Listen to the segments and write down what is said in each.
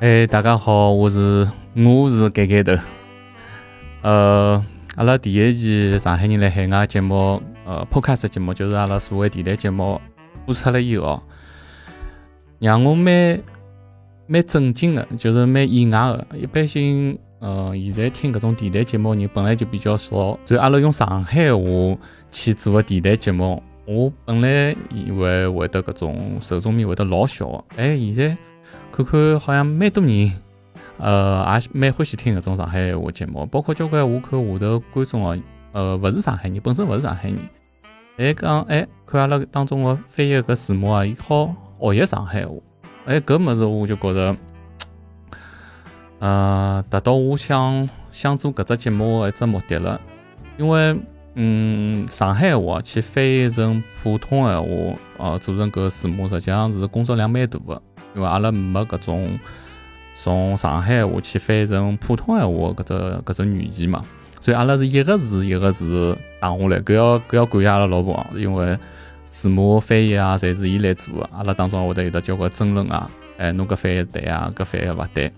哎，大家好，我是我是盖盖头。呃，阿拉第一期上海人来海外节目，呃播客式节目就是阿拉所谓电台节目播出了以后，让我蛮蛮震惊的，就是蛮意外的。一般性，呃，现在听搿种电台节目人本来就比较少，所以阿拉用上海话去做个电台节目，我本来以为会得搿种受众面会得老小，哎，现在。看看好像蛮多人，呃，也蛮欢喜听搿种上海闲话节目，包括交关我看下头观众哦，呃，勿是上海人，本身勿是上海人，还讲哎，看阿拉当中个翻译搿字幕啊，伊好学习上海话，哎，搿物事我就觉着，呃，达到我想想做搿只节目个一只目的了，因为嗯，上海话去翻译成普通闲话，呃，做成搿字幕，实际上是工作量蛮大个。因为阿拉没搿种从上海话去翻译成普通闲话搿只搿只语言嘛，所以阿拉是一个字一个字打下来，搿要搿要感谢阿拉老婆，因为字幕翻译啊，侪是伊来做的。阿拉当中会得有得交关争论啊，哎，侬搿翻译对啊，搿翻译勿对，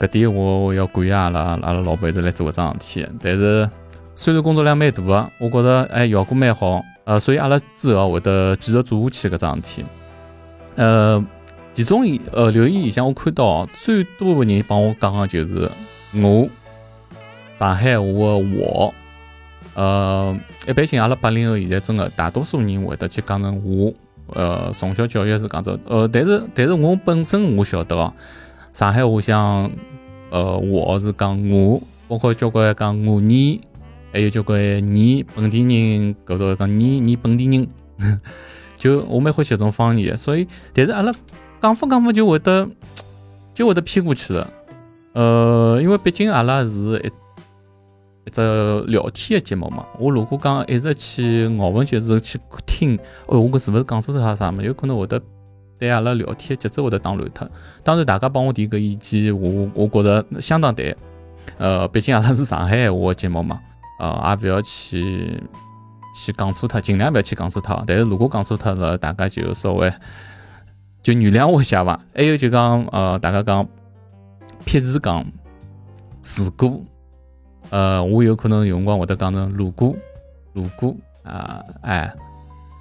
搿点我要感谢阿拉阿拉老婆一直来做搿桩事体。但是虽然工作量蛮大个，我觉着哎效果蛮好，呃，所以阿拉之后会得继续做下去搿桩事体，呃。其中呃留言里向我看到最多的人帮我讲的就是我上海话的我，呃，一般性阿拉八零后现在真的大多数人会得去讲成我，呃，从小教育是讲着，呃，但是但是我本身我晓得哦，上海话像呃我是讲我，包括交关讲我你，还有交关你本地人搿头讲你你本地人，就我蛮欢喜这种方言，所以但是阿拉。讲法讲法就会得 就会得偏过去了，呃，因为毕竟阿拉是一一只聊天的节目嘛。我如果讲一直去咬文嚼字去听，哦，我搿是勿是讲错啥啥嘛？有可能会得对阿拉聊天节奏会得打乱脱。当然，大家帮我提个意见，我我觉得相当对。呃，毕竟阿拉是上海话节目嘛，呃，也勿要去去讲错脱，尽量勿要去讲错脱。但是如果讲错脱了，大家就稍微。就原谅我一下伐，还有就讲，呃，大家讲撇字讲如果，呃，我有可能有辰光会得讲成如果，如果，啊，哎，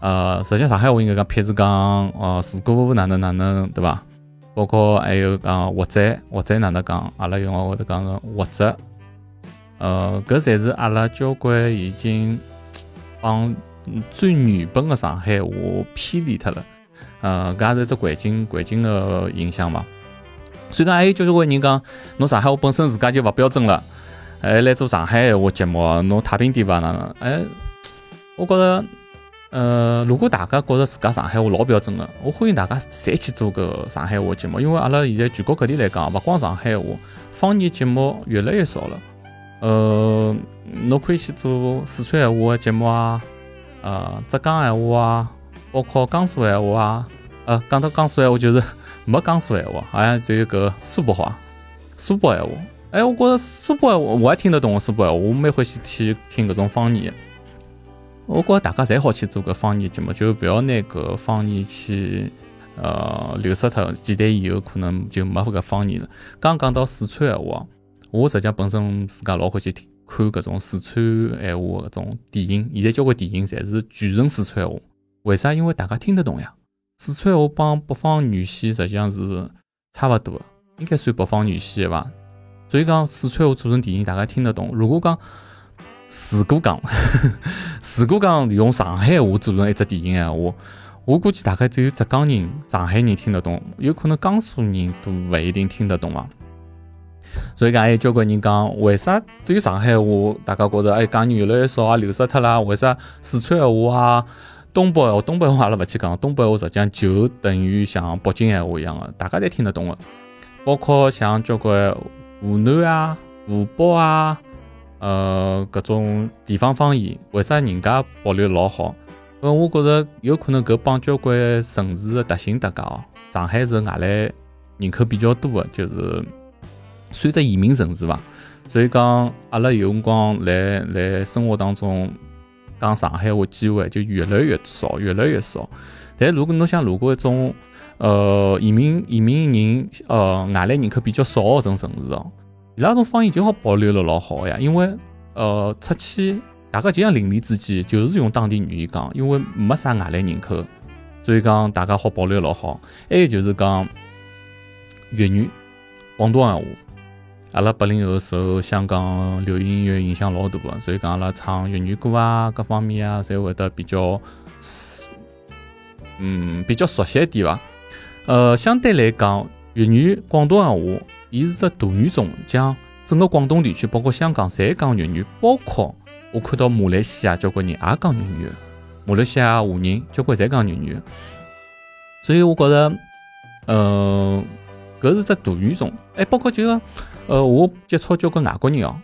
呃，实际上海话应该讲撇字讲，哦，如果哪能哪能，对伐？包括还有讲或者或者哪能讲，阿拉用话会得讲成或者，呃，搿侪是阿拉交关已经帮最原本的上海话偏离脱了。呃，搿也是只环境环境的影响嘛。所以讲，还有交关人讲，侬上海话本身自家就勿标准了，还来做上海闲话节目，侬太平点伐？哪能？哎，我觉着，呃，如果大家觉着自家上海话老标准的，我欢迎大家侪去做个上海话节目，因为阿拉现在全国各地来讲，勿光上海话，方言节目越来越少了。呃，侬可以去做四川闲话的节目啊，呃，浙江闲话啊，包括江苏闲话啊。呃，讲到江苏闲话，就是 没江苏闲话，好像只有个苏北话、苏北闲话。哎，我觉着苏北闲话我还听得懂苏北闲话，我蛮欢喜去听搿种方言。我觉着大家侪好去做个方言节目，就不要拿搿方言去呃流失脱，几代以后可能就没搿方言了。刚讲到四川闲话，我实际本身自家老欢喜听看搿种四川闲话搿种电影，现在交关电影侪是全程四川闲话，为啥？因为大家听得懂呀。四川话帮北方语系实际上是差勿多，应该算北方语系伐？所以讲四川话做成电影，大家听得懂。如果讲如果讲 如果讲用上海话做成一只电影闲话，我估计大概只有浙江人、上海人听得懂，有可能江苏人都勿一定听得懂伐。所以讲还有交关人讲，为啥只有上海话大家觉着哎讲人越来越少啊，流失脱啦？为啥四川话啊？东北话，东北话阿拉勿去讲，东北话实际上就等于像北京闲话一样的，大家侪听得懂的。包括像交关湖南啊、湖北啊，呃，各种地方方言，为啥人家保留老好？呃，我觉着有可能搿帮交关城市的特性搭界哦。上海是外来人口比较多的，就是算只移民城市伐。所以讲，阿拉有辰光来来生活当中。讲上海话机会就越来越少，越来越少。但如果侬想，如果一种呃移民移民人呃外来人口比较少个种城市哦，伊拉种方言就好保留了老好呀，因为呃出去大家就像邻里之间，就是用当地语言讲，因为没啥外来人口，所以讲大家好保留老好。还有就是讲粤语、广东闲话。阿拉八零后受香港流行音乐影响老大个，所以讲阿拉唱粤语歌啊，各方面啊，侪会得比较，嗯，比较熟悉一点伐。呃，相对来讲，粤语、广东闲话，伊是只大语种，讲整个广东地区，包括香港，侪讲粤语。包括我看到马来西亚交关人也讲粤语，马来西亚华人交关侪讲粤语。所以我觉着，呃，搿是只大语种。哎，包括就个。呃，我接触交关外国人哦，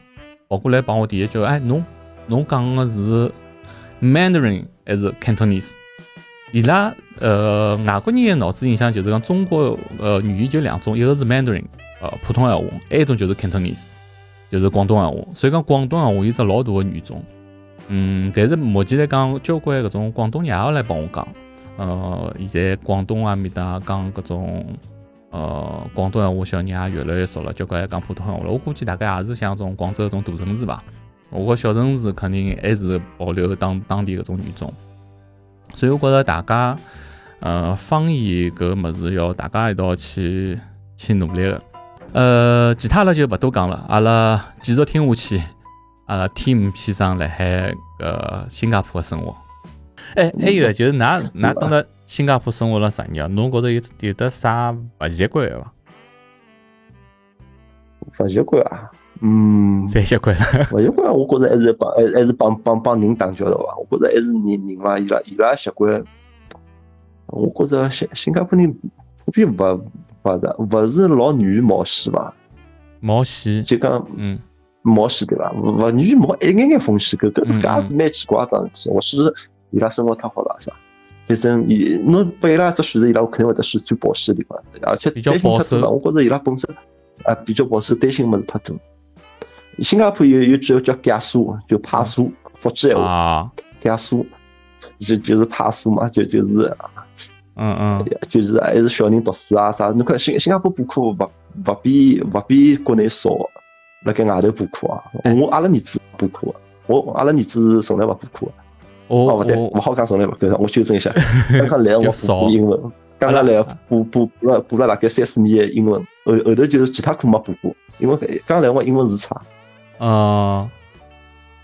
跑过来帮我第一句，哎，侬侬讲的是 Mandarin 还是 Cantonese？伊拉呃外国人的脑子印象就是讲中国呃语言就两种，一个是 Mandarin，呃普通闲话，还一种就是 Cantonese，就是广东闲话。所以讲广东闲话有只老大的语种，嗯，但是目前来讲，交关搿种广东人也来帮我讲，呃，现在广东啊面搭讲搿种。呃，广东闲话小人也越来越少了，交关讲普通话了。我估计大概也是像种广州这种大城市吧。我觉小城市肯定还是保留当当地搿种语种。所以我觉着大家，呃，方言搿物事要大家一道去去努力个。呃，其他了就勿多讲了，阿拉继续听下去。阿拉 Team 先生辣海搿新加坡个生活。哎，还有就是㑚 㑚等了。新加坡生活了十年，侬觉着有有得啥勿习惯伐？勿习惯啊，嗯，侪习惯了。勿习惯，我觉着还是帮还还是帮帮帮人打交道伐？我觉着还是人人嘛，伊拉伊拉习惯。我觉着新新加坡人普遍勿勿是勿是老愿意冒险伐？冒险就讲嗯，冒险对伐？勿愿意冒一眼眼风险，搿搿搿也是蛮奇怪桩事体。我是伊拉生活太好了，是吧？反正伊侬拨伊拉只选择，伊拉肯定会得选最保险的地方，而且担心太多了。我觉着伊拉本身啊比较保守，担心物事太多。新加坡有有句叫假数，就怕数，福建话假数，就就是怕数嘛，就就是，嗯嗯，就是还是小人读书啊啥。侬看新新加坡补课勿勿比勿比国内少，辣盖外头补课啊。我阿拉儿子补课，我阿拉儿子是从来勿补课。哦，勿对，勿好讲从来勿对，我修正一下。刚刚来我补英文，刚刚来补补补了补了大概三四年的英文，后后头就是其他课没补过，因为刚来我英文是差。哦，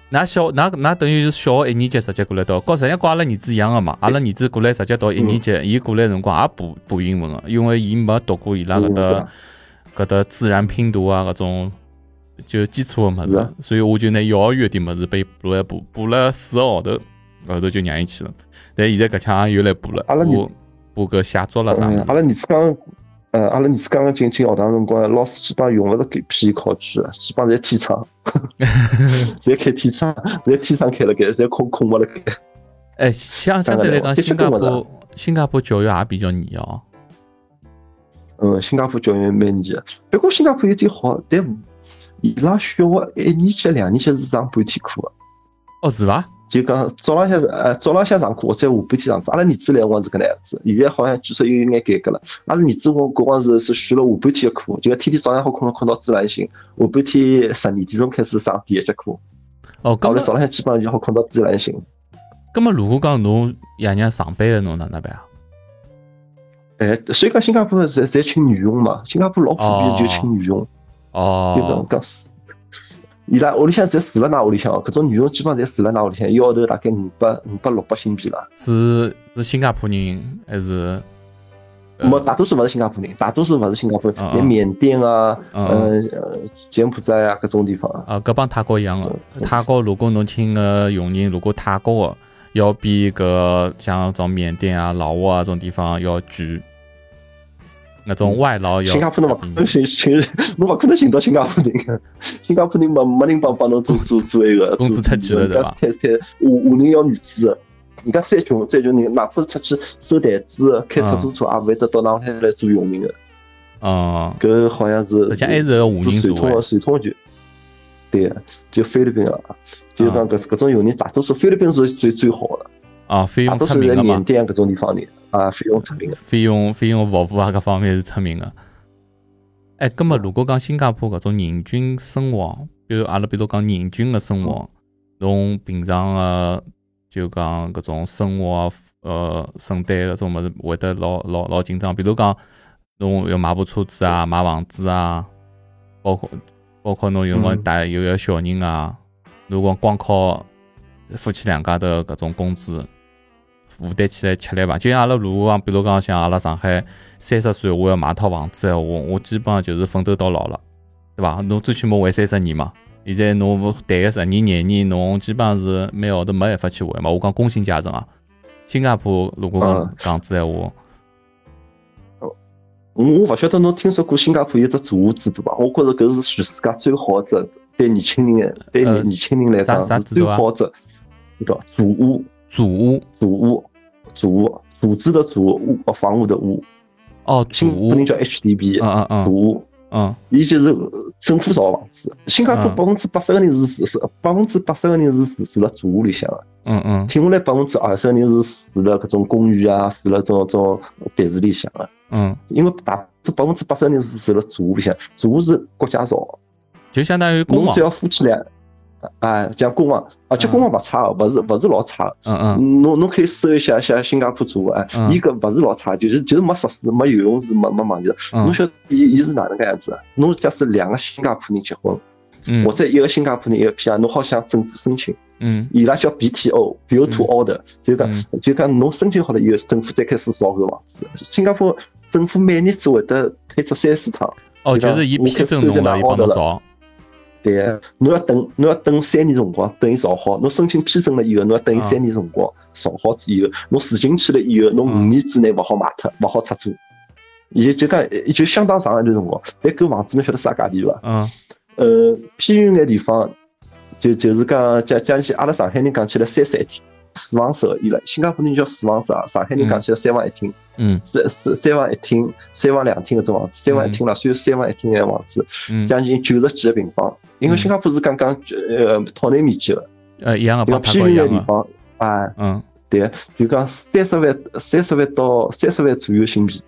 那小那那等于是小学一年级直接过来读，跟实际上跟阿拉儿子一样的嘛。阿拉儿子过来直接读一年级，伊过来辰光也补补英文的，因为伊没读过伊拉搿搭搿搭自然拼读啊搿种就基础的物事，所以我就拿幼儿园的物事被补了补补了四个号头。后头就让伊去了，但现在搿腔又来补了，补补个写作了啥阿拉儿子刚，呃，阿拉儿子刚刚进进学堂辰光，老师基本上用勿着给批考卷，基本上侪天窗，侪开天窗，侪天窗开了盖，侪空空勿了盖。哎，相相对来讲，新加坡新加坡教育也比较严哦。嗯，新加坡教育蛮严，不过新加坡有点好，但伊拉小学一年级、两年级是上半天课的。哦，是伐？就讲早浪向呃早浪向上课，或者下半天上课。阿拉儿子来辰光是搿能样子，现在好像据说又有眼改革了。阿拉儿子我搿光是是选了下半天的课，就天天早上好困困到自然醒，下半天十二点钟开始上第一节课。哦，后来早浪向基本上就好困到自然醒。葛末如果讲侬爷娘上班的侬哪能办啊？哎，所以讲新加坡侪侪请女佣嘛，新加坡老普遍就请女佣。哦。就讲讲是。伊拉屋里向侪住了㑚屋里向，搿种女佣基本上侪住了㑚屋里向，一号头大概五百五百六百新币了。是是新加坡人还是？没，大多数勿是新加坡人，大多数勿是新加坡人，连缅甸啊，呃，柬埔寨啊，搿种地方。啊，搿帮泰国一样个。泰国如果侬请个佣人，如果泰国个要比搿像种缅甸啊、老挝啊种地方要贵。那种外劳要新加坡侬勿可能寻寻，侬勿可能寻到新加坡人。新加坡人没没人帮帮侬做做做那个，工资太低了对伐？太太，华华人要面子，人家再穷再穷人，哪怕是出去收台子、开出租车，也勿会得到哪海来做佣人的。哦，搿好像是，实际上还是华人做传统传统就，对，就菲律宾啊，就是讲搿搿种佣人，大多数菲律宾是最最好的。啊，费用出名的嘛。缅甸搿种地方里啊，费用出名的。费用费用服务啊，各方面是出名的。哎，葛么如果讲新加坡搿种人均生活，比如阿拉比如讲人均的生活，侬平常个就讲搿种生活呃承担搿种物事会得老老老紧张，比如讲侬要买部车子啊，买房子啊，包括包括侬有没带有个小人啊，如果光靠夫妻两家头搿种工资。负担起来吃力伐？就像阿拉如果讲，比如讲像阿拉上海三十岁我要买套房子，我我基本上就是奋斗到老了，对伐？侬最起码还三十年嘛。现在侬谈个十年廿年，侬基本上是每号头没办法去还嘛。我讲工薪阶层啊，新加坡如果讲讲子闲话，我我勿晓得侬听说过新加坡有只祖屋制度伐？我觉着搿是全世界最好只对年轻人对年年轻人来讲是最好只一个祖屋。祖屋，祖屋，祖屋，组织的组屋，房屋的屋。哦，祖屋，可能叫 HDB。嗯嗯嗯。祖屋，嗯，伊就是政府造房子。新加坡百分之八十个人是住是百分之八十个人是住住辣祖屋里向的。嗯嗯。听下来百分之二十个人是住辣搿种公寓啊，住辣种种别墅里向的。嗯。因为大百分之八十个人是住辣祖屋里向，祖屋是国家造，就相当于公侬只要夫妻俩。哎，讲公房，而且公房勿差个，勿是勿是老差个。嗯嗯。侬侬可以搜一下，像新加坡做哎，伊搿勿是老差，就是就是没设施，没游泳池，没没网球。侬晓得伊伊是哪能个样子？侬假使两个新加坡人结婚，或者一个新加坡人一个 PR，侬好向政府申请。嗯。伊拉叫 BTO，Build to Order，就讲就讲侬申请好了以后，政府再开始造搿房子。新加坡政府每年只会得推出三四趟。哦，就是伊批准侬了，伊帮侬造。对，侬要等，侬要等三年辰光，等伊造好。侬申请批准了以后，侬要等伊三年辰光，造好之以后，侬住进去了以后，侬五年之内勿好卖脱，勿好出租。伊就讲，就相当长一段辰光。但搿房子侬晓得啥价钿伐？嗯。呃，偏远眼地方，就就是讲讲讲起阿拉上海人讲起来三室一厅。四房十个亿了，新加坡人叫四房十啊，上海人讲起来三房一厅，嗯，三三三房一厅，三房两厅搿种房子，三房一厅了，算三房一厅个房子，将近九十几个平方，因为新加坡是刚刚呃套内面积个，呃一样个，偏远个地方，啊，嗯，对，就讲三十万三十万到三十万左右新币，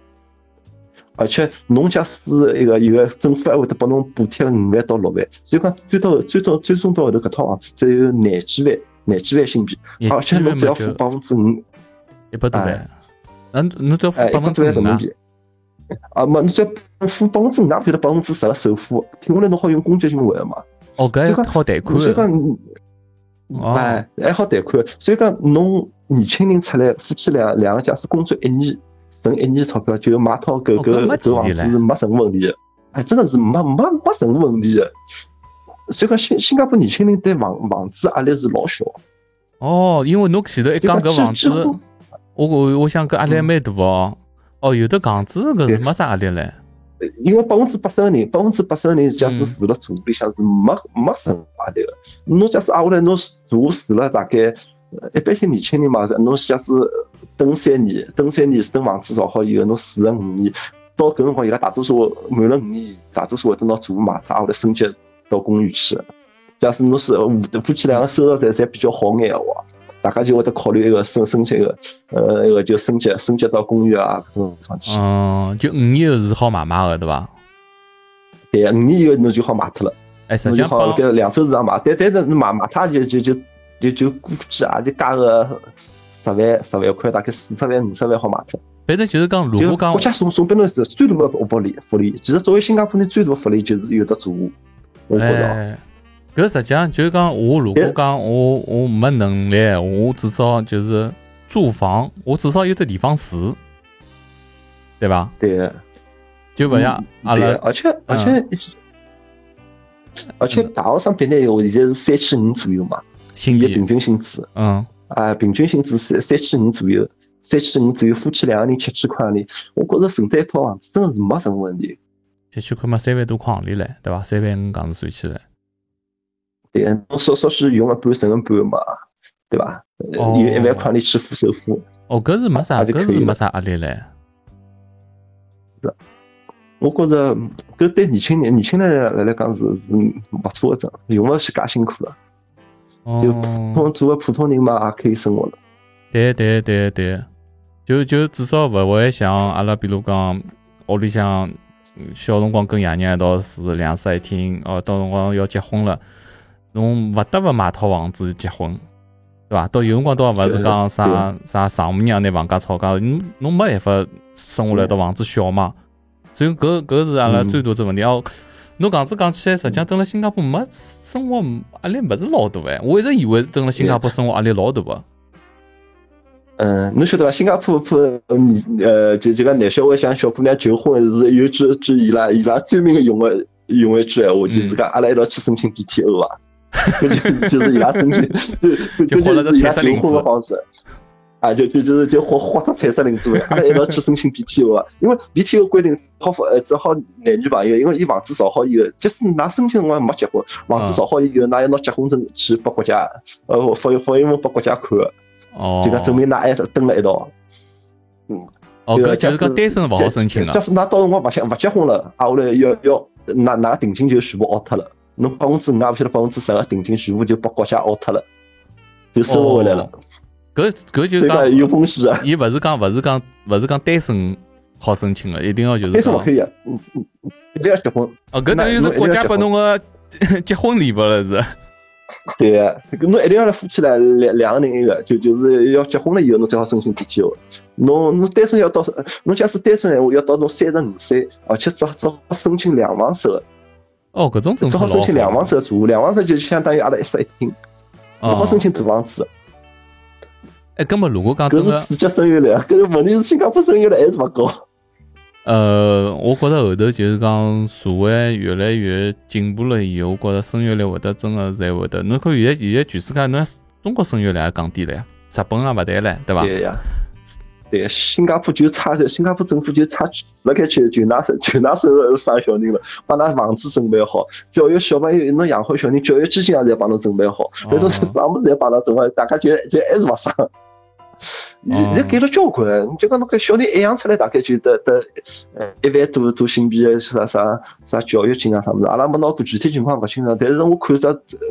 而且侬假使一个有个政府还会得拨侬补贴五万到六万，所以讲最多最多最终到后头搿套房子只有廿几万。廿几万新币，而且侬只要付百分之五，一百多万，嗯，侬只要付百分之五人民币，啊，没，你只要付百分之五，也付了百分之十的首付，听下来侬好用公积金还嘛？哦，搿好贷款，所以讲，哎，还好贷款，所以讲侬年轻人出来，夫妻两两个假使工作一年，存一年钞票，就买套搿搿搿房子是没任何问题的，哎，真的是没没没任何问题的。所以讲新新加坡年轻人对房房子压力是老小。哦，因为侬前头一讲搿房子，我我我想搿压力蛮大哦。哦，有的房子搿是没啥压力唻。因为百分之八十个人，百分之八十个人假使住辣住屋里向是没没什么压力个。侬假使挨下来侬住住了大概，一般性年轻人嘛，侬假使等三年，等三年等房子造好以后，侬住了五年，到搿辰光伊拉大多数满了五年，大多数会等拿住屋卖脱，挨下来升级。到公寓去，假使侬是夫夫妻两个收入侪侪比较好眼个话，大家就会得考虑一个升升级个，呃，一个就升级升级到公寓啊搿种地方去。嗯，就五年后是好买卖个，对伐？对，五年以后侬就好卖脱了。哎，实际上好搿两手市场卖，但但是卖卖脱就就就就就估计也就加个十万十万块，大概四十万五十万好卖脱。反正就是讲，如果讲国家送送拨侬是最大个福利福利，其实作为新加坡人最大福利就是有得住屋。哎，搿实际上就是讲，我如果讲我我没能力，我至少就是住房，我至少有只地方住，对吧？对。就勿像阿拉，而且而且而且大学生毕业以后，现在是三千五左右嘛，薪资平均薪资。嗯。啊，平均薪资三三千五左右，三千五左右，夫妻两个人七千块里，我觉着承担一套房子真的是没什么问题。七千块嘛，三万多块行钿唻，对伐？三万五港币算起来，对，侬少少许用了半剩个半嘛，对伐？有一万块钿去付首付。哦，搿是没啥，搿是没啥压力唻。是，我觉着搿对年轻人、年轻人来来讲是是勿错个证，用勿起介辛苦了。就普通做个普通人嘛，也可以生活了。对对对对，就就至少勿会像阿拉比如讲屋里向小辰光跟爷娘一道住两室一厅，哦，到辰光要结婚了，侬勿得勿买套房子结婚，对伐？到有辰光倒勿是讲啥啥丈母娘拿房价吵架，侬侬没办法生下来，到房子小嘛。所以搿搿是阿拉最大只问题哦。侬讲子讲起来，实际上蹲辣新加坡没生活压力，勿是老大哎。我一直以为蹲辣新加坡生活压力老大个。嗯，侬晓得伐？新加坡坡呃，就就讲男小孩向小姑娘求婚是有句句伊拉伊拉专门个用个用一句闲话，就是讲阿拉一道去申请 BTO 伐？就就是伊拉申请就就就是伊拉求婚个方式。啊，就就就是就花花出彩色领子阿拉一道去申请 BTO 啊，因为 BTO 规定好呃只好男女朋友，因为伊房子造好以后，即使㑚申请辰光没结婚，房子造好以后，㑚要拿结婚证去拨国家，呃发发一份拨国家看个，哦，就讲证明㑚还蹲了一道。嗯，哦，搿就是讲单身勿好申请个。假使㑚到辰光勿结勿结婚了，啊，后来要要㑚㑚定金就全部凹脱了，侬百分之五啊，勿晓得百分之十个定金全部就拨国家凹脱了，就收勿回来了。搿搿就是讲有风险啊！伊勿是讲勿是讲勿是讲单身好申请个，一定要就是单身勿可以，嗯嗯，一定要结婚。哦，搿等于是国家拨侬个 结婚礼物了是？对个，搿侬一定要来夫妻来两两个人一个，就就是要结婚了以后侬才好申请 BTO。侬侬单身要到，侬假使单身闲话要到侬三十五岁，而且只只好申请两房手。哦，搿种政策只好申请两房手住，两房手就相当于阿拉一室一厅，勿好申请大房子。哎，根本如果讲，搿是直接生育率，搿个问题是新加坡生育率还是勿高。呃，我觉着后头就是讲社会越来越进步了以后，我觉着生育率会得真个才会得。侬看现在现在全世界，侬中国生育率也降低了呀，日本也勿谈了，对伐？对呀。对，新加坡就差，新加坡政府就差，辣盖就就拿就拿手生小人了，把㑚房子准备好，教育小朋友，侬养好小人，教育基金也侪帮侬准备好，但是啥物事侪帮侬准备，大家就就还是勿生。现在改了交关，你就讲侬搿小人一养出来，大概就得得呃一万多多新币的啥啥啥教育金啊啥物事，阿拉没拿过具体情况勿清爽，但是我看着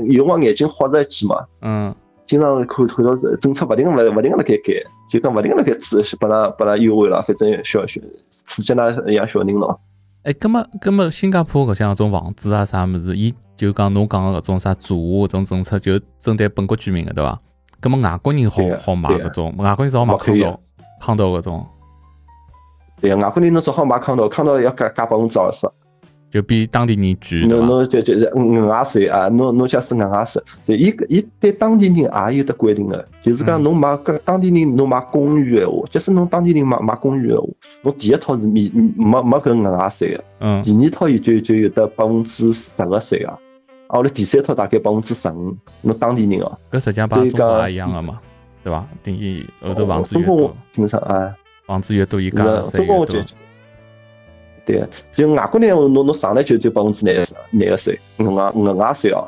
有辰光眼睛豁着一记嘛，嗯，经常看看到政策勿停勿勿停个辣盖改，就讲勿停个辣盖刺拨㑚拨㑚优惠了，反正小小刺激㑚养小人咯。哎，葛么葛么新加坡搿像种房子啊啥物事，伊就讲侬讲个搿种啥住搿种政策，就针对本国居民个对伐？咁么外国人好好买搿种，外国人只好买康道，康道搿种。对，外国人侬只好买康道，康道要加加百分之二十，就比当地人贵，侬侬就就是额外税啊，侬侬假使额外税，所以伊伊对当地人也有得规定个，就是讲侬买搿当地人侬买公寓闲话，假使侬当地人买买公寓闲话，侬第一套是免没没搿额外税个，嗯，第二套伊就就有得百分之十个税啊。后来第三套大概百分之十五，侬当地人哦，搿实际上帮中国也一样个嘛，对伐？等于后头房子越多，平常啊，房子越多，伊加的税越多。对，就外国人，侬侬上来就就百分之廿廿个税，额外额外税哦。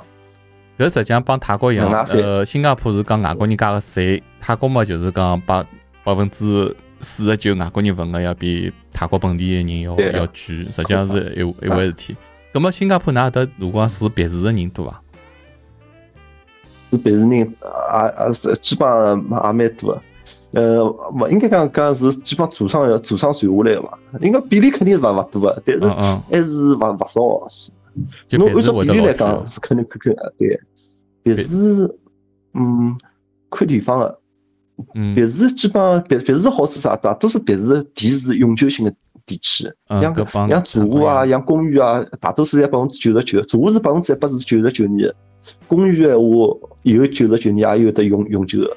搿实际上帮泰国一样，呃，新加坡是讲外国人加个税，泰国嘛就是讲百百分之四十九外国人份额要比泰国本地人要要贵，实际上是一一回事体。咁么新加坡哪搭如果是别墅的人多啊？是别墅人，也也是基本上也蛮多的。呃，勿应该讲讲是基本祖上要祖上传下来个嘛？应该比例肯定是勿勿多个，但是还是勿勿少。侬按照比例来讲是肯定可可对。别墅，嗯，看地方的。别墅基本上别别墅好是啥？大多数别墅地是永久性的。地区，像像住屋啊，像公寓啊，大多数在百分之九十九，住屋是百分之一百是九十九年，公寓的话有九十九年也有得永永久的。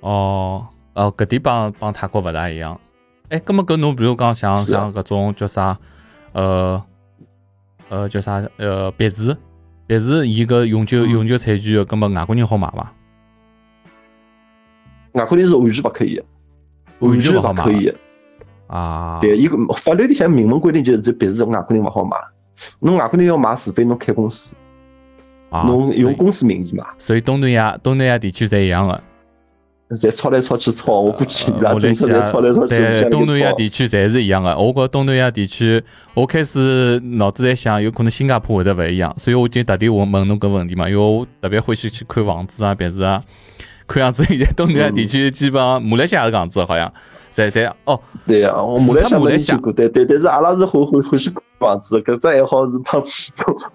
哦，哦，搿点帮帮泰国勿大一样。哎，葛么搿侬比如讲像像搿种叫啥，呃呃叫啥呃别墅，别墅伊搿永久永久产权，葛么外国人好买伐？外国人是完全勿可以，完全勿可以。啊，对，伊个法律里向明文规定就是这别墅外国人勿好买，侬外国人要买，除非侬开公司，侬用公司名义买。所以东南亚东南亚地区侪一样的，侪抄来抄去抄，我估计伊拉政策侪抄来抄去。对，东南亚地区侪是一样的。我觉东南亚地区，我开始脑子在想，有可能新加坡会得勿一样，所以我就特地问问侬搿问题嘛，因为我特别欢喜去看房子啊、别墅啊。看样子 现在东南亚地区基本上马来西亚是搿样子，好像。在在哦，对呀，我马来西亚没去过，对对，但是阿拉是欢欢欢喜看房子，搿只爱好是帮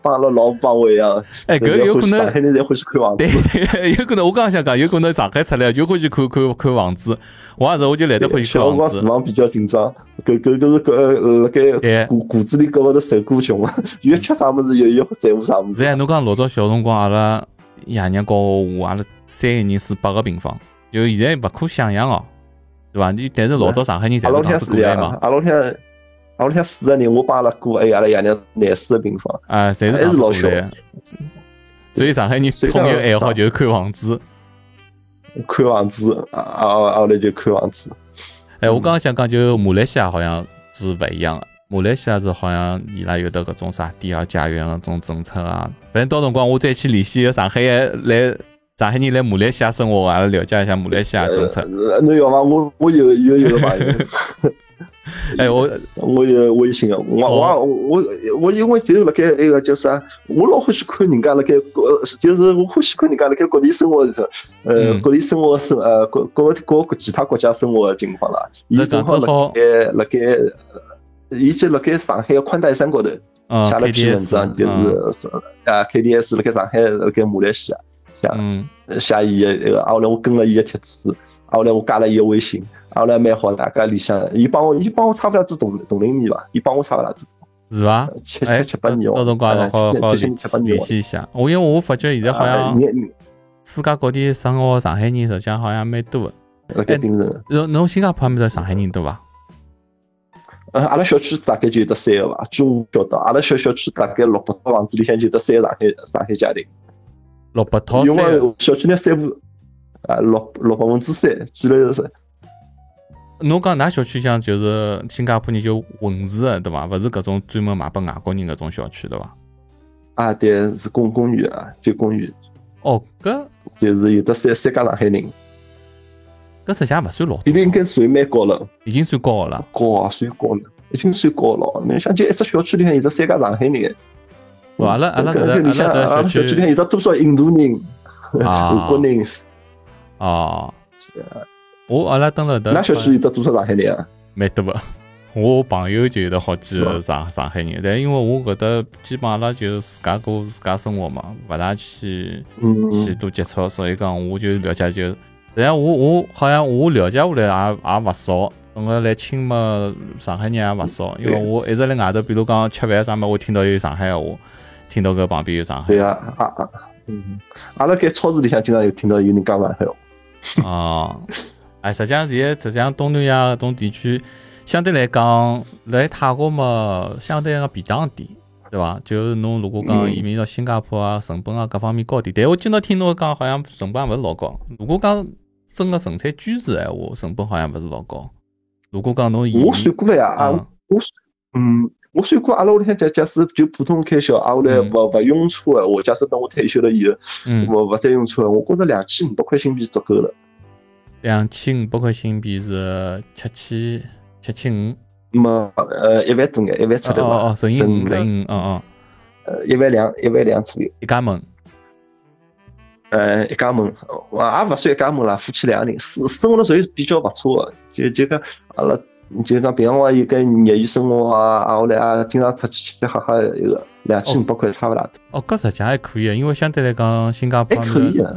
帮阿拉老婆帮我一样。哎，搿有可能上海人侪欢喜看房子。对对，有可能我刚刚想讲，有可能上海出来就欢喜看看看房子。我也是，我就来得欢喜看房子。小辰光住房比较紧张，搿搿搿是搿辣盖骨骨子里搿会头受过穷，越缺啥物事越越在乎啥物事。是呀，侬讲老早小辰光，阿拉爷娘教我，阿拉三个人住八个平方，就现在勿可想象哦。对伐？你但是老早上海人侪是搿样子过来嘛。阿拉天，阿拉天四个人，我帮阿拉哥还有阿拉爷娘廿四个平方。啊，侪是老小。所以上海人统一爱好就是看房子。看房子，啊啊阿拉就看房子。哎，我刚刚想讲，就马来西亚好像是勿一样的。马来西亚是好像伊拉有的搿种啥第二家园搿种政策啊。反正到辰光我再去联系上海来。上海人来马来西亚生活，阿拉了解一下马来西亚政策。侬要吗？我我有有有朋友。哎，我我有微信个，我我我我因为就是辣盖那个叫啥，我老欢喜看人家辣盖国，就是我欢喜看人家辣盖各地生活的，呃，各地生活生呃各各各其他国家生活的情况啦。伊正好辣盖辣盖，伊就辣盖上海宽带山高头写了篇文章，就是是啊，KDS 辣盖上海辣盖马来西亚。嗯，写伊个那个，后来我跟了伊个帖子，后来我加了伊个微信，后来蛮好，大家里向，伊帮我，伊帮我差不多做同同龄人吧，伊帮我差不多做，是伐？七七七八年哦，到辰光好好联系一下。我因为我发觉现在好像世界各地生活上海人实际上好像蛮多的。哎，侬侬新加坡面搭上海人多伐？呃，阿拉小区大概就有得三个伐，据我晓得，阿拉小小区大概六百套房子里向就得三个上海上海家庭。六百套因为小区呢三户啊六六百分之三，居然是。侬讲㑚小区像就是新加坡人就混住的对伐？勿是搿种专门卖拨外国人搿种小区对伐？啊，对，是公公寓啊，就公寓。哦，搿就是有的三三家上海人。搿实际勿算老。现在应该算蛮高了。已经算高了。高啊，算高了，已经算高了。侬想就一只小区里向有得三家上海人。阿拉阿拉搿搭阿拉小区里向有得多少印度人、韩 国人？哦，我阿拉登了的。那小区有得多少上海人啊？蛮多个，我朋友就有得好几个上上海人，但因为我搿搭基本阿拉就自家过自家生活嘛，勿大去去多接触，所以讲我就了解就，但我我好像我了解下来也也勿少，等个来亲嘛，上海人也勿少，因为我一直辣外头，比如讲吃饭啥么，我听到有上海话。听到搿旁边有上海。对啊，啊啊，嗯，阿拉盖超市里向经常有听到有人讲上海话。哦，哎，实际上现在实际上东南亚搿种地区，相对来讲，来泰国嘛，相对个便当低，对伐？就是侬如果讲移民到新加坡啊，成本啊各方面高点。但我今朝听侬讲，好像成本也勿是老高。如果讲真个纯粹居住闲话，成本好像勿是老高。如果讲侬移民，我算过了呀，啊，我算，嗯。我算过，阿拉屋里向假假使就普通开销，阿下来勿勿用车的话，假使等我退休了以后，勿勿再用车，我觉着两千五百块新币足够了。两千五百块新币是七千七千五。么呃一万多眼，一万出头哦哦，乘以五，乘以五，哦哦。呃一万两一万两左右。一家门。呃一家门，也勿算一家门啦，夫妻两个人，生生活了属于比较勿错的，就就讲阿拉。就讲平常话有跟业余生活啊，啊，我来啊，经常出去吃吃喝喝，一个两千五百块差勿大多。哦，搿实际还可以因为相对来讲，新加坡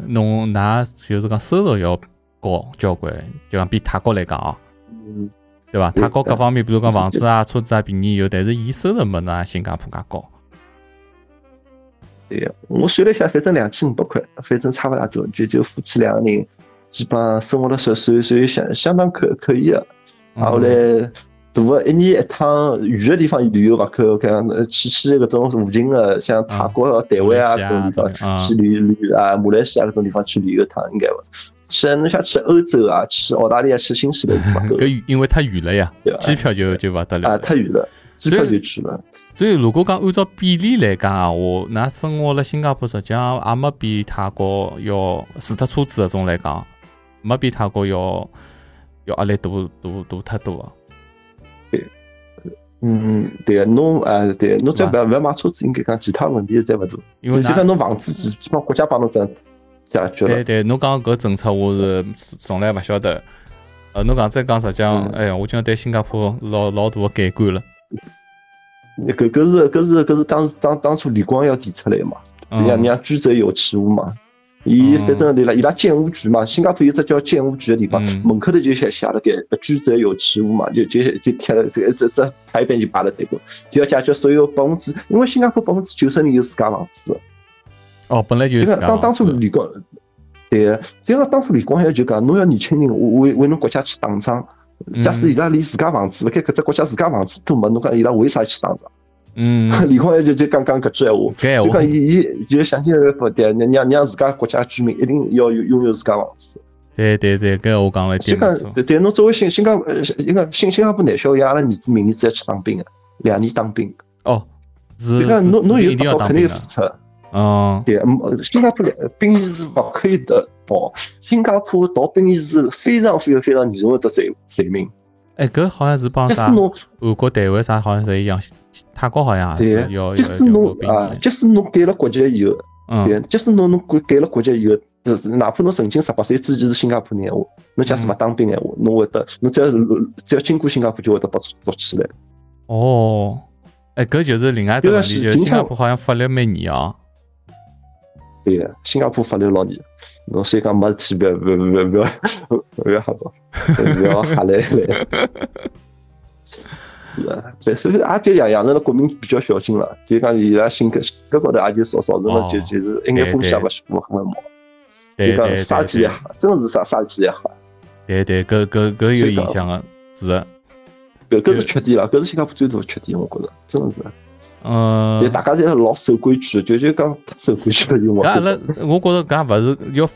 侬㑚就是讲收入要高交关，就讲比泰国来讲啊，嗯，对伐？泰国各方面，比如讲房子啊、车子啊便宜有，但是伊收入没㑚新加坡介高。对呀，我算了一下，反正两千五百块，反正差勿大多，就就夫妻两个人，基本上生活了算算算相相当可可以的。后来，大个一年一趟远个地方旅游勿可，讲去去搿种附近个，像泰国、台湾啊搿种地方去旅旅啊，马来西亚搿种地方去旅游一趟应该勿是。去侬想去欧洲啊，去澳大利亚、去新西兰。搿因为太远了呀，机票就就勿得了。啊，太远了，机票就去了。所以如果讲按照比例来讲啊，我㑚生活辣新加坡实际上也没比泰国要除脱车子搿种来讲，没比泰国要。要压力大大大太多啊！对，嗯，对个，侬啊，对，侬再勿要勿要买车子，应该讲其他问题侪勿大。因为现在侬房子基基本国家帮侬整，解决了。对对，侬讲搿政策我是从来勿晓得。呃，侬讲再讲实讲，哎呀，我今对新加坡老老大个改观了。搿搿是搿是搿是当时当当初李光耀提出来嘛，让让居者有其屋嘛。伊反正伊拉伊拉建屋局嘛，新加坡有只叫建屋局的地方，门口头就写写了个居者有其屋嘛，就就就贴了这个这这牌匾就摆了这个，就要解决所有百分之，因为新加坡百分之九十人有自家房子。哦，本来就是当当初李光，对，就讲当初李光耀就讲，侬要年轻人为为侬国家去打仗，假使伊拉连自家房子，辣盖搿只国家自家房子都没，侬讲伊拉为啥去打仗？嗯，李光耀就就讲讲搿句闲话，就讲伊伊就想起来不对，让让让自家国家居民一定要有拥有自家房子。对对对，搿我讲了就讲对对，侬作为新新加呃一个新新加坡男小孩，阿拉儿子明年子要去当兵个，两年当兵。哦，是。就讲侬侬有达到肯定要付出。哦。对，新加坡两兵役是勿可以的报，新加坡逃兵役是非常非常非常严重的只罪罪名。哎，搿好像是帮啥？韩国台湾啥好像是一样，泰国好像也是要要要兵啊，即使侬改了国籍以后，对，即使侬侬改改了国籍以后，哪怕侬曾经十八岁之前是新加坡人话，侬假使勿当兵闲话，侬会得，侬只要只要经过新加坡就会得被抓起来。哦，哎，搿就是另外一个问题，就是新加坡好像法律蛮严啊。对个，新加坡法律老严。侬所以讲没事体，不要不要不要不要不要吓到，不要吓来来。对，所以也就养养成了国民比较小心了，就讲伊拉性格性格高头也就少少，那么就就是一眼风险勿勿很毛。对对对，啥事体也好，真的是啥啥事体也好。对对，搿搿搿有影响个，是。搿搿是缺点了，搿是新加坡最大的缺点，我觉着，真的是。嗯，就大家侪老守规矩，就就讲太守规矩了，就我。搿阿拉，我觉着搿勿是要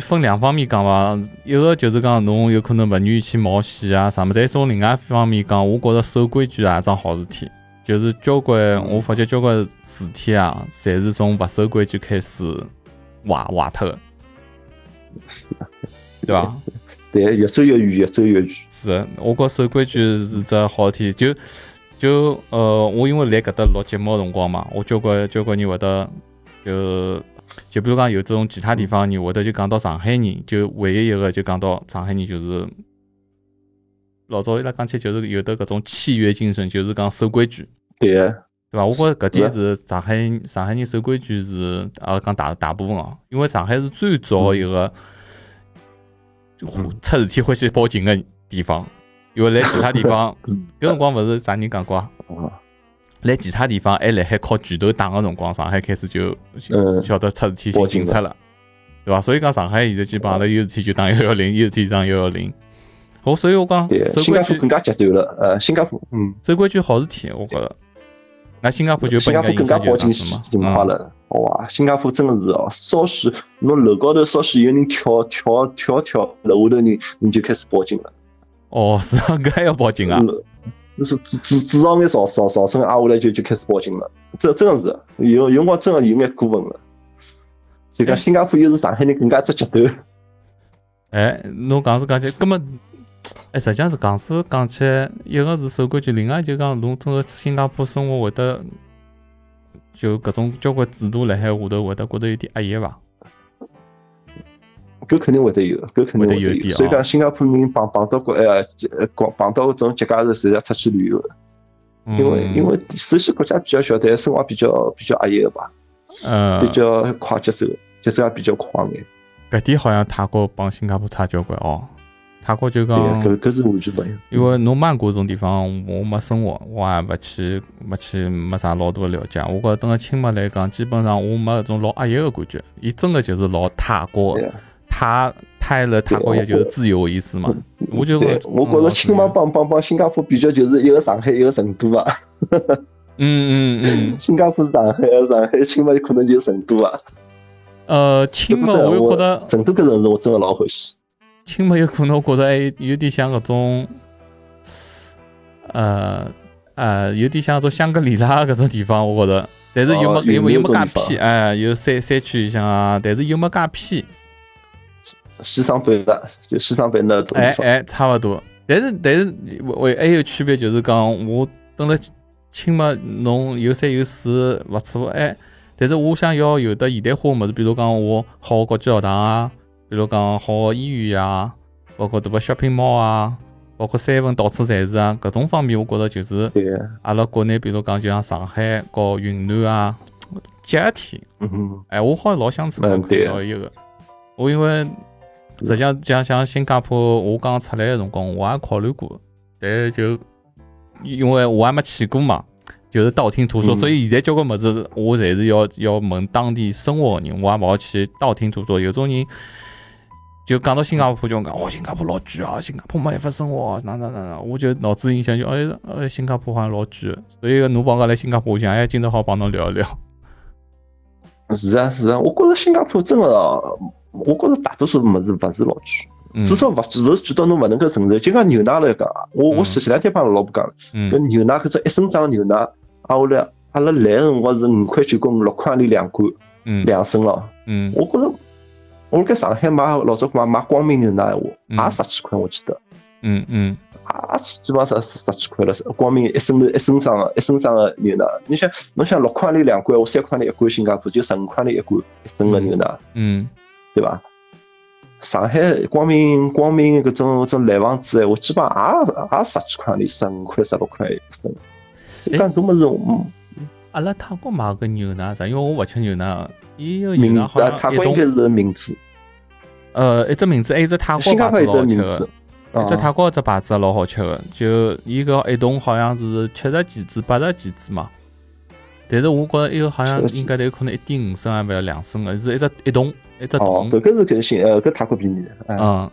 分两方面讲伐？一个就是讲侬有可能勿愿意去冒险啊啥么，但从另外一方面讲，我觉着守规矩也桩好事体。就是交关，我发觉交关事体啊，侪是从勿守规矩开始坏坏脱个，对伐？对，越走越远，越走越远。是，我觉守规矩是只好事体，就。就呃，我因为来搿搭录节目辰光嘛，我交关交关人会得就就比如讲有种其他地方人会得就讲到上海人，就唯一一个就讲到上海人就是老早伊拉讲起就是有的搿种契约精神，就是讲守规矩，对对伐？我觉着搿点是上海上海人守规矩是啊讲大大部分哦，因为上海是最早一个出事体欢喜报警个地方。因为来其他地方，搿辰光勿是啥人讲过啊？来其他地方还辣海靠拳头打个辰光，上海开始就晓得出事体寻警察了，对伐？所以讲上海现在基本上有事体就打幺幺零，有事体打幺幺零。我所以我讲，新加坡更加极端了。呃，新加坡，嗯，守规矩好事体，我觉着。那新加坡就新加坡更加报警情化了，哇！新加坡真的是哦，稍许侬楼高头稍许有人跳跳跳跳楼下头人，你就开始报警了。哦，是啊，搿还要报警啊？那是至至至少眼少少少声啊下来就就开始报警了。这真的是有有辰光真的有眼过分了。就讲新加坡又是上海人更加只极端。哎，侬讲是讲起，根本哎，实际上是讲是讲起，一个是守规矩，另外就讲侬整个新加坡生活会得就搿种交关制度辣海下头会得觉得有点压抑伐？搿肯定会得有，搿肯定会得有。所以讲，新加坡人碰碰到过，呃，碰碰到搿种节假日，侪要出去旅游的。因为因为首先国家比较小，但生活比较比较压抑个吧。嗯。比较快节奏，节奏也比较快眼。搿点好像泰国帮新加坡差交关哦。泰国就讲，搿搿是完全勿一样。因为侬曼谷种地方，我没生活，我也勿去，没去，没啥老多了解。我觉着等个清迈来讲，基本上我没搿种老压抑个感觉。伊真个就是老泰国。他泰了泰国也就是自由意思嘛，我就我觉着清迈帮帮帮新加坡比较就是一个上海一个成都啊，嗯嗯嗯，新加坡是上海，上海清迈可能就是成都啊。呃，清迈我又觉得成都个城市我真的老欢喜。清迈有可能我觉得还有点像搿种，呃呃，有点像种香格里拉搿种地方，我觉得，但是又没又没又没介偏，哎，有山山区像啊，但是又没介偏。西双版纳，就西双版纳种哎哎，差不多。但是但是，为还有区别就是讲，我等了清迈，侬有山有水，勿错。哎，但是我想要有的现代化物事，比如讲我好国际学堂啊，比如讲好医院啊，包括迭个 shopping mall 啊，包括三分到处侪是啊，搿种方面我觉着就是阿拉国内，比如讲就像上海和云南啊，接替。嗯哎，我好像老想看到一个，我因为实际上像像新加坡，我刚出来个辰光，我也考虑过，但就因为我还没去过嘛。就是道听途说，所以现在交关物事我侪是要要问当地生活个人，我也勿好去道听途说。有种人就讲到新加坡就讲，哦，新加坡老贵啊，新加坡没办法生活，哪哪哪哪，我就脑子印象就，哎哎，新加坡好像老贵。所以侬帮我来新加坡，我想哎，今朝好帮侬聊一聊。是啊是啊，我觉着新加坡真个，我觉着大多数物事勿是老贵，至少勿勿是贵到侬勿能够承受。就讲牛奶来讲，我我前两天帮老婆讲，搿牛奶搿只一升装牛奶。啊，我来，阿拉来个辰光是五块九公六块钿两罐，两升咯。嗯，我觉着，我辣盖上海买老早买买光明牛奶话，也十几块，我记得。嗯嗯，也基本上十十几块了。光明一升头一升装个一升装个牛奶，你想，侬想六块钿两罐，我三块钿一罐，新加坡就十五块钿一罐一升个牛奶。嗯，对伐？上海光明光明搿种种烂房子，我基本上也也十几块钿，十五块十六块一升。干多么子？嗯，阿拉泰国买个牛奶啥？因为我勿吃牛奶，伊个牛奶好像泰国应该是名字。呃，一只名字，还有只泰国牌子老好吃个，一只泰国只牌子老好吃个，就伊个一桶好像是七十几支、八十几支嘛。但是我觉着伊个好像应该有可能一点五升还勿要两升个，是一只一桶一只桶。搿个是更新，呃，搿泰国便宜。嗯，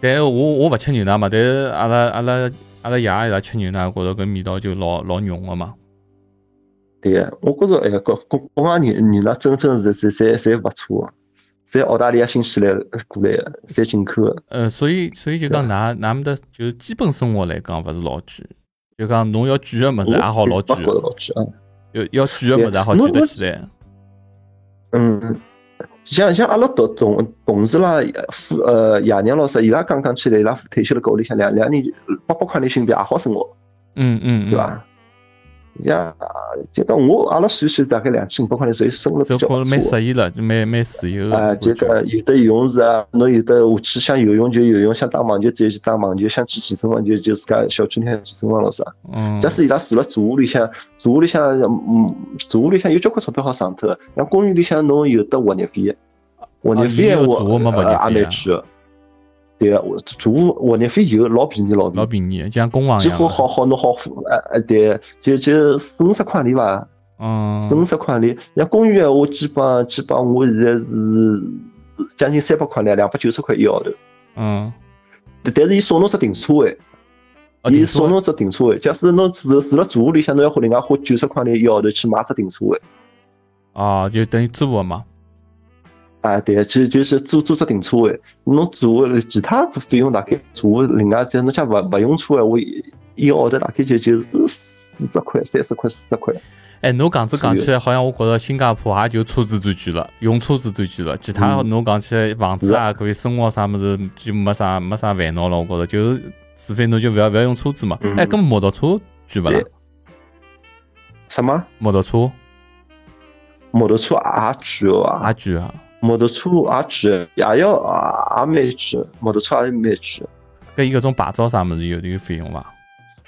但我我勿吃牛奶嘛，但是阿拉阿拉。阿拉爷伊拉吃牛奶，觉着搿味道就老老浓个嘛。对个，我觉着哎，国国国外牛牛奶真正是是侪侪勿错个，侪澳大利亚、新西兰过来个，侪进口个。呃，所以所以就讲，㑚㑚面搭就基本生活来讲，勿是老贵。就讲侬要贵个物事也好老贵，要要贵个物事也好举得起来。嗯。像像阿拉同同同事啦，父呃爷娘老师，伊拉刚刚起来，伊拉退休了，搿屋里向两两年八百块钿新币也好生活，嗯嗯，对伐？像就讲我阿拉算算大概两千五百块钿，属于生活比较。蛮适意了，蛮蛮自由啊，就讲有的游泳池啊，侬有的下去想游泳就游泳，想打网球就去打网球，想去健身房就就自家小区里向健身房了是嗯。假使伊拉住了住屋里向，住屋里向嗯，住屋里向有交关钞票好省脱，像公寓里向侬有的物业费。物业费我也蛮贵个，对个，住物业费就老便宜老老便宜，像公房几乎好好侬好付，哎哎对，就就四五十块钿伐，嗯，四五十块钿，像公寓我基本基本我现在是将近三百块钿，两百九十块一号头，嗯，但是伊送侬只停车位，伊送侬只停车位，假使侬住住了住屋里向，侬要花另外花九十块钿一号头去买只停车位，啊，就等于租个嘛。啊，对，就就是租租只停车位，侬租其他费用大概租另外就侬像勿勿用车话，一个号头大概就就是四十块、三十块、四十块。哎，侬讲子讲起来，好像我觉着新加坡也就车子最贵了，用车子最贵了，其他侬讲起来房子啊，可以生活啥么子就没啥没啥烦恼了。我觉着就是，除非侬就勿要勿要用车子嘛。哎，搿摩托车贵勿啦？什么？摩托车？摩托车也贵哦，也贵啊。摩托车也贵，也要也也蛮贵，摩托车也蛮贵。搿伊搿种牌照啥物事有有费用伐？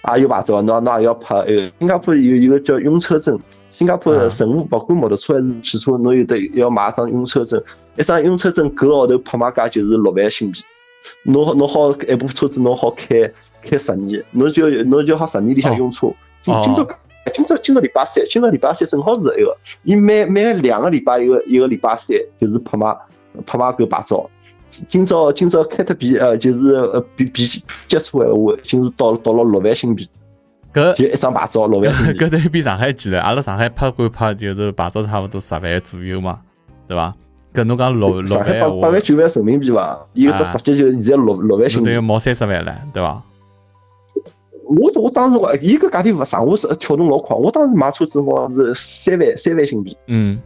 啊有牌照，侬侬也要拍。个新加坡有一个叫用车证，新加坡任何勿管摩托车还是汽车，侬有得要买一张用车证。一张用车证，搿个号头拍卖价就是六万新币。侬侬好一部车子，侬好开开十年，侬就侬就好十年里向用车。今今朝。今朝今朝礼拜三，今朝礼拜三正好是一个，伊每每两个礼拜一个一个礼拜三就是拍卖拍卖搿牌照。今朝今朝开特币呃就是呃比比接触闲话，已经是到了到了六万新币。搿就一张牌照六万新币。搿等于比上海贵了，阿拉上海拍归拍就是牌照差勿多十万左右嘛，对伐？搿侬讲六六万，八八万九万人民币伐？伊个实际就现在六六万新币。等于毛三十万了，对伐？我我当时我伊个价钿勿上，我是跳动老快。我当时买车子我是三万三万新币。嗯。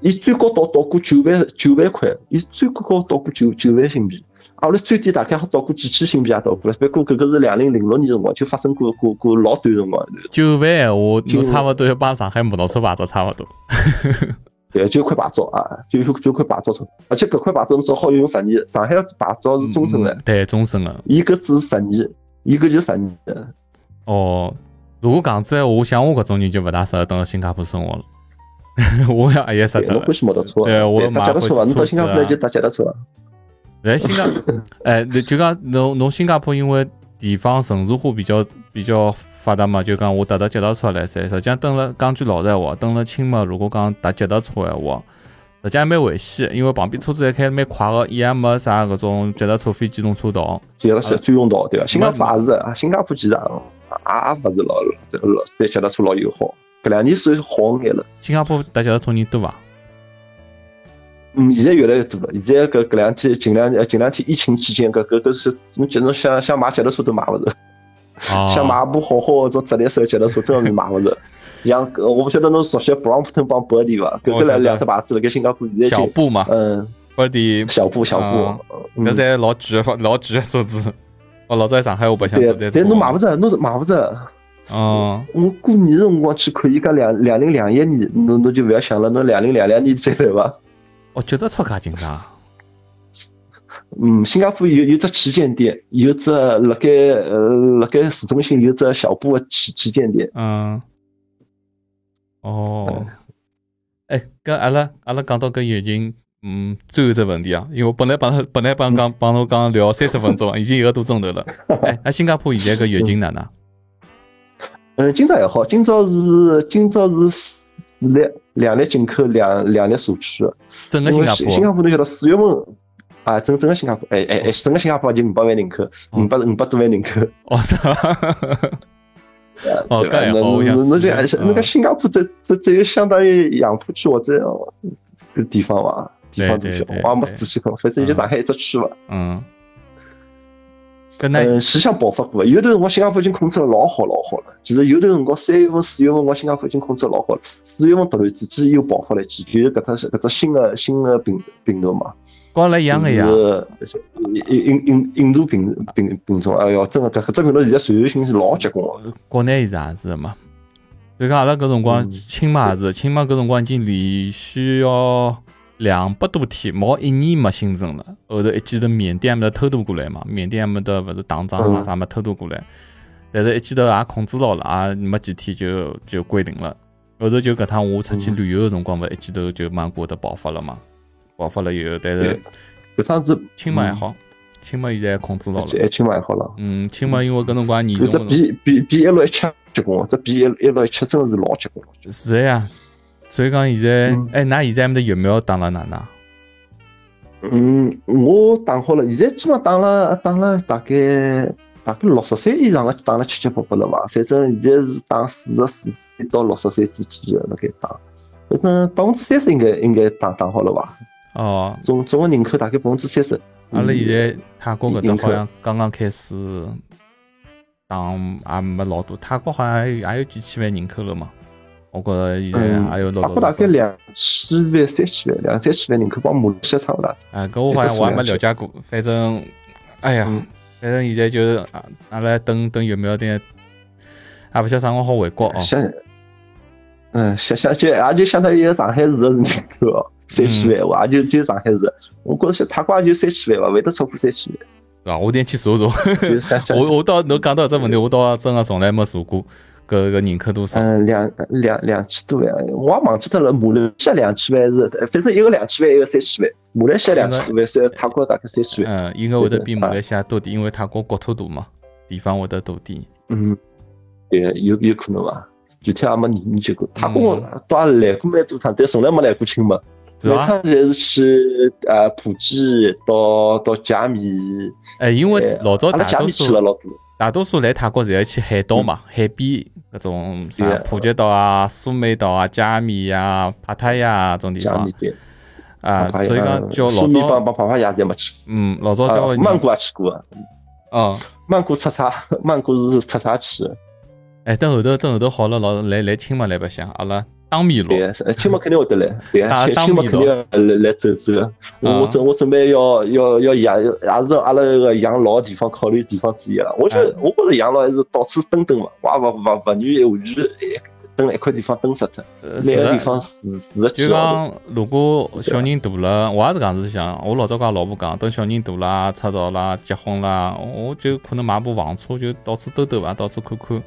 伊最高到到过九万九万块，伊最高高到过九九万新币。阿拉最低大概好到过几千新币也到过了，不过搿个是两零零六年辰光就发生过过过老短辰光。九万闲话，侬差勿多要帮上海摩托车牌照差勿多。对，九块牌照啊，九九块牌照车，而且搿块牌照侬只好用十年，上海牌照是终身的。对，终身的。伊搿只是十年，伊搿就十年的。哦，如果讲子闲话，像我搿种人就勿大适合等新加坡生活了。我要也适合。欢喜摩托车？对，我买欢喜车。侬到新加坡来就搭脚踏车。来，新加，哎，就讲侬侬新加坡因为地方城市化比较比较发达嘛，就讲我踏踏脚踏车来噻。实际上，等了讲句老实闲话，等了清末，如果讲踏脚踏车闲话，实际上蛮危险，因为旁边车子还开蛮快个，伊也没啥搿种脚踏车非机动车道。脚踏车专用道对伐？新加坡也是啊，新加坡其实也也勿是老老对脚踏车老友好。搿两年算好眼了。新加坡踏脚踏车人多伐？嗯，现在越来越多了。现在搿搿两天，近两呃近两天疫情期间，搿搿搿是侬叫侬想想买脚踏车都买勿着，想买部好好种直立式脚踏车，真个是买勿着。像我勿晓得侬熟悉布朗普顿帮伯迪伐？搿个两两只牌子辣盖新加坡现在小布嘛，嗯，伯迪小布小布，搿在老贵个老贵个车子。哦，老早在上海我白相做但侬买勿着，侬买勿着。哦，我过年辰光去看，伊讲两两零两一年，侬侬就勿要想了，侬两零两两年再来伐？哦，脚踏车介紧张。嗯，新加坡有有只旗舰店，有只辣盖呃辣盖市中心有只小布个旗旗舰店。嗯。哦。哎，跟阿拉阿拉讲到搿疫情，嗯，最后只问题啊，因为本来帮本来帮讲帮侬讲聊三十分钟，已经一个多钟头了。哎，那新加坡现在搿疫情哪能？嗯，今朝还好，今朝是今朝是四例，两例进口，两两例社区。整个新加坡，新加坡侬晓得四月份啊，整整个新加坡，哎哎哎，整个新加坡就五百万人口，五百五百多万人口。哦，是吧？哦，搿也好，侬侬就还是那个新加坡，这这这就相当于杨浦区或者个地方伐？地方大小，我也没仔细看，反正就上海一只区伐。嗯。嗯，是想爆发过，有段辰光新加坡已经控制了老好老好了。其实有段辰光三月份、四月份，我新加坡已经控制了老好了。四月份突然之间又爆发了一起，就是搿只搿只新的新的病病毒嘛。跟了一样的呀。是印印印印度病病病种，哎哟，真的搿搿只病毒现在传染性是老结棍的。国内也是也是嘛。就讲阿拉搿辰光，清迈也是，清迈搿辰光已经连续要。两百多天，毛一年没新增了。后头一记头缅甸没得偷渡过来嘛，缅甸埃面得勿是打仗嘛，啥么偷渡过来。但是一记头也控制牢了，也没几天就就归零了。后头就搿趟我出去旅游个辰光，勿一记头就蛮过得爆发了嘛，爆发了以后，但是搿趟子清末还好，清末现在控制牢了。哎，清末还好了。嗯，清末因为搿辰光严重。这比比比一六一七结棍，这比一一六一七真是老结棍。是呀。所以讲现在，哎，㑚现在埃面的疫苗打了哪能？嗯，我打好了，现在起码打了，打了大概大概六十岁以上的打了七七八八了吧。反正现在是打四十四岁到六十岁之间的辣盖打，反正百分之三十应该应该打打好了吧。哦，总总个人口大概百分之三十。阿拉现在泰国搿搭好像刚刚开始打，也没老多。泰国好像还有几千万人口了嘛。我觉着现在还有老多。泰国大概两千万、三千万，两三千万人口，帮马来西亚差勿多。啊，搿我好像我还没了解过。反正，哎呀，反正现在就是啊，阿拉等等疫苗等，也勿晓得啥辰光好回国哦。想，嗯，想想就也就相当于一个上海市的人口哦，三千万，也就就上海市。我觉着泰国也就三千万吧，会得超过三千万。啊，我点去查查。我我到侬讲到这问题，我倒真的从来没查过。搿个人口多少？嗯，两两两千多万，我也忘记脱了。马来西亚两千万是，反正一个两千万，一个三千万。马来西亚两千多万，是泰国大概三千万。嗯，应该会得比马来西亚多点，因为泰国国土大嘛，地方会得多点。嗯，对，有有可能伐？具体也没研究过。泰国倒也来过蛮多趟，但从来没来过清末。每趟侪是去呃普吉到到加米。哎，因为老早大多数。去了老多。大多数来泰国侪要去海岛嘛，海边搿种啥普吉岛啊、苏梅岛啊、加米呀、帕塔亚种地方啊，所以讲叫老早帮帮帕帕亚侪没去。嗯，老早叫曼谷也去过。哦，曼谷出差，曼谷是出差去。哎，等后头等后头好了，老来来清嘛来白相，阿拉当米路，对，亲妈肯定会得来，对啊，亲妈肯定要来来走走个。我准我准备要要要养，也是阿拉个养老地方考虑地方之一了。我觉得我觉着养老还是到处蹲蹲嘛，我也勿勿勿愿意完全蹲一块地方蹲死脱。每个地方住住个就讲，如果小人大了，我也是搿样子想。我老早跟老婆讲，等小人大了、出道了、结婚了，我就可能买部房车，就到处兜兜伐，到处看看。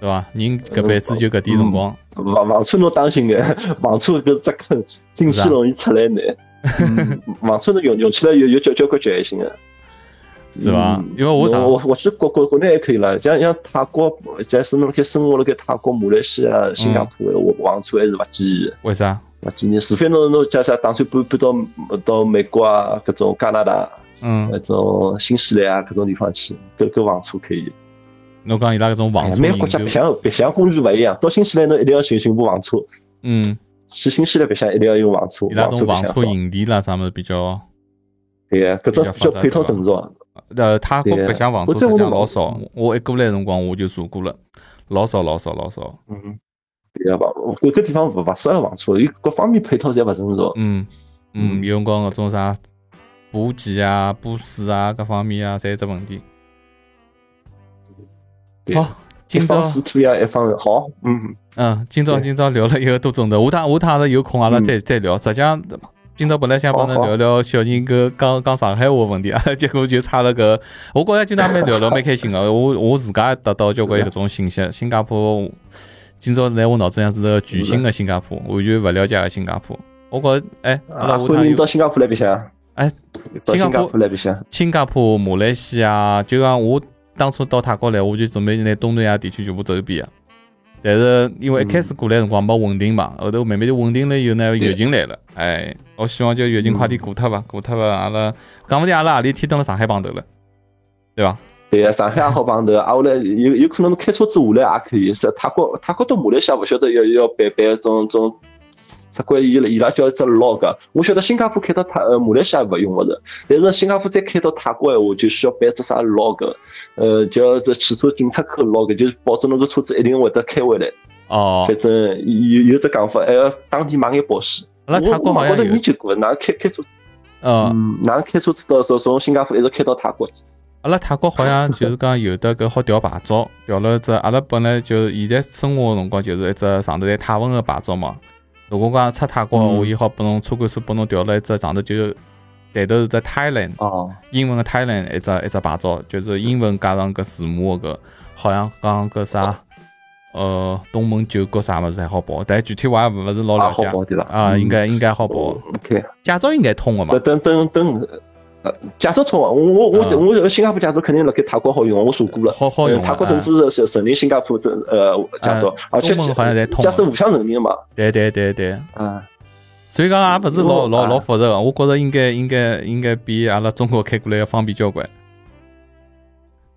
对伐？人搿辈子就搿点辰光。房房车侬当心眼，房车搿只坑进去容易出来难。房车侬用用起来有有交交关局限性个。是伐？因为我我我去国国国内还可以了，像像泰国，假使侬辣盖生活辣盖泰国、马来西亚、新加坡，我房车还是勿建议。为啥？勿建议，除非侬侬假设打算搬搬到到美国啊，搿种加拿大，嗯，搿种新西兰啊搿种地方去，搿搿房车可以。侬讲伊拉搿种房车，每个国家白相白相公寓勿一样。到新西兰侬一定要寻寻部房车。嗯。去新西兰白相一定要用房车。伊拉种房车营地啦啥物事比较。对呀，搿种比较配套成熟。呃，泰国白相房车实际上老少。我一过来辰光我就坐过了，老少老少老少。嗯。对呀，房搿个地方勿勿适合房车，伊各方面配套侪勿成熟。嗯。嗯，有辰光搿种啥补给啊、补水啊各方面啊，侪有只问题。好，今朝试图呀，一方好，嗯嗯，今朝今朝聊了一个多钟头，下趟下趟阿拉有空阿拉再再聊。实际上，今朝本来想帮侬聊聊小人哥讲讲上海话问题啊，结果就差了个。我觉着今朝蛮聊了蛮开心个，我我自家得到交关搿种信息。新加坡今朝在我脑子里是个全新的新加坡，完全勿了解个新加坡。我觉着，哎，阿拉下趟有到新加坡来白相。哎，新加坡来白相。新加坡、马来西亚，就讲我。当初到泰国来，我就准备拿东南亚地区全部走一遍。但是因为一开始过来辰光没稳定嘛，后头慢慢就稳定了以后呢，疫情来了。哎，我希望就疫情快点过脱吧，过脱吧，阿拉讲勿定阿拉何里天登了上海碰头了，对吧？对呀，上海也好碰头，啊，后来有有可能开车子下来也可以。是泰国泰国到马来西亚勿晓得要要办办种种。只管伊伊拉叫一只 log，我晓得新加坡开到泰呃马来西亚勿用勿是，但是新加坡再开到泰国闲话，就需要办只啥 log，呃叫这汽车进出口 log，就是保证侬个车子一定会得开回来。哦。反正有有只讲法，还要当地买眼保险。阿拉泰国好像有。我研究过，哪开开车？嗯。哪开车子到从从新加坡一直开到泰国去？阿拉泰国好像就是讲有的搿好调牌照，调了只阿拉本来就现在生活个辰光就是一只上头在泰文个牌照嘛。如果讲出泰国，我也好拨侬车管所拨侬调了一只上头就抬头是只 Thailand，哦，英文个 Thailand 一只一只牌照，就是英文加上个字母个，好像讲个啥，呃，东盟九国啥物事还好报，但具体我也勿是老了解。啊，应该应该好报。OK，驾照应该通个嘛？等等等。驾照通啊！我我我我这个新加坡驾照肯定辣盖泰国好用，我查过了。好好用。泰国甚至是是承认新加坡这呃驾照，而且驾驶互相承认嘛。对对对对。嗯。所以讲也不是老老老复杂个，我觉着应该应该应该比阿拉中国开过来要方便交关。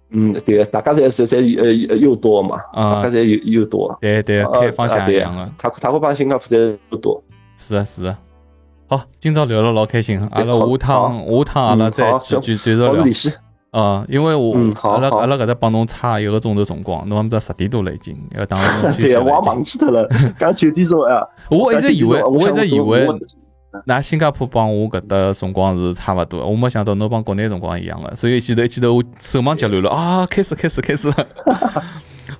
嗯，对，大家侪侪侪呃又多嘛，大家侪又又多。对对，开方向一样个。泰泰国帮新加坡侪又多。是啊是啊。好，今朝聊了老开心，阿拉下趟下趟阿拉再继续继续聊。嗯，因为我阿拉阿拉搿搭帮侬差一个钟头辰光，侬不是十点多了已经，要当侬休息了。对我忘记脱了，刚九点钟啊。我一直以为，我一直以为，拿新加坡帮我搿搭辰光是差勿多，我没想到侬帮国内辰光一样的，所以记得记头我手忙脚乱了啊，开始开始开始。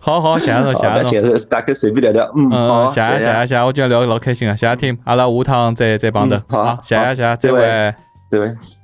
好好，谢谢侬，谢谢侬。大概随便聊聊，嗯，好，谢谢谢谢谢谢，我今天聊得老开心啊，谢谢听，阿拉下趟再再碰头，好，谢谢谢谢，再会，再会。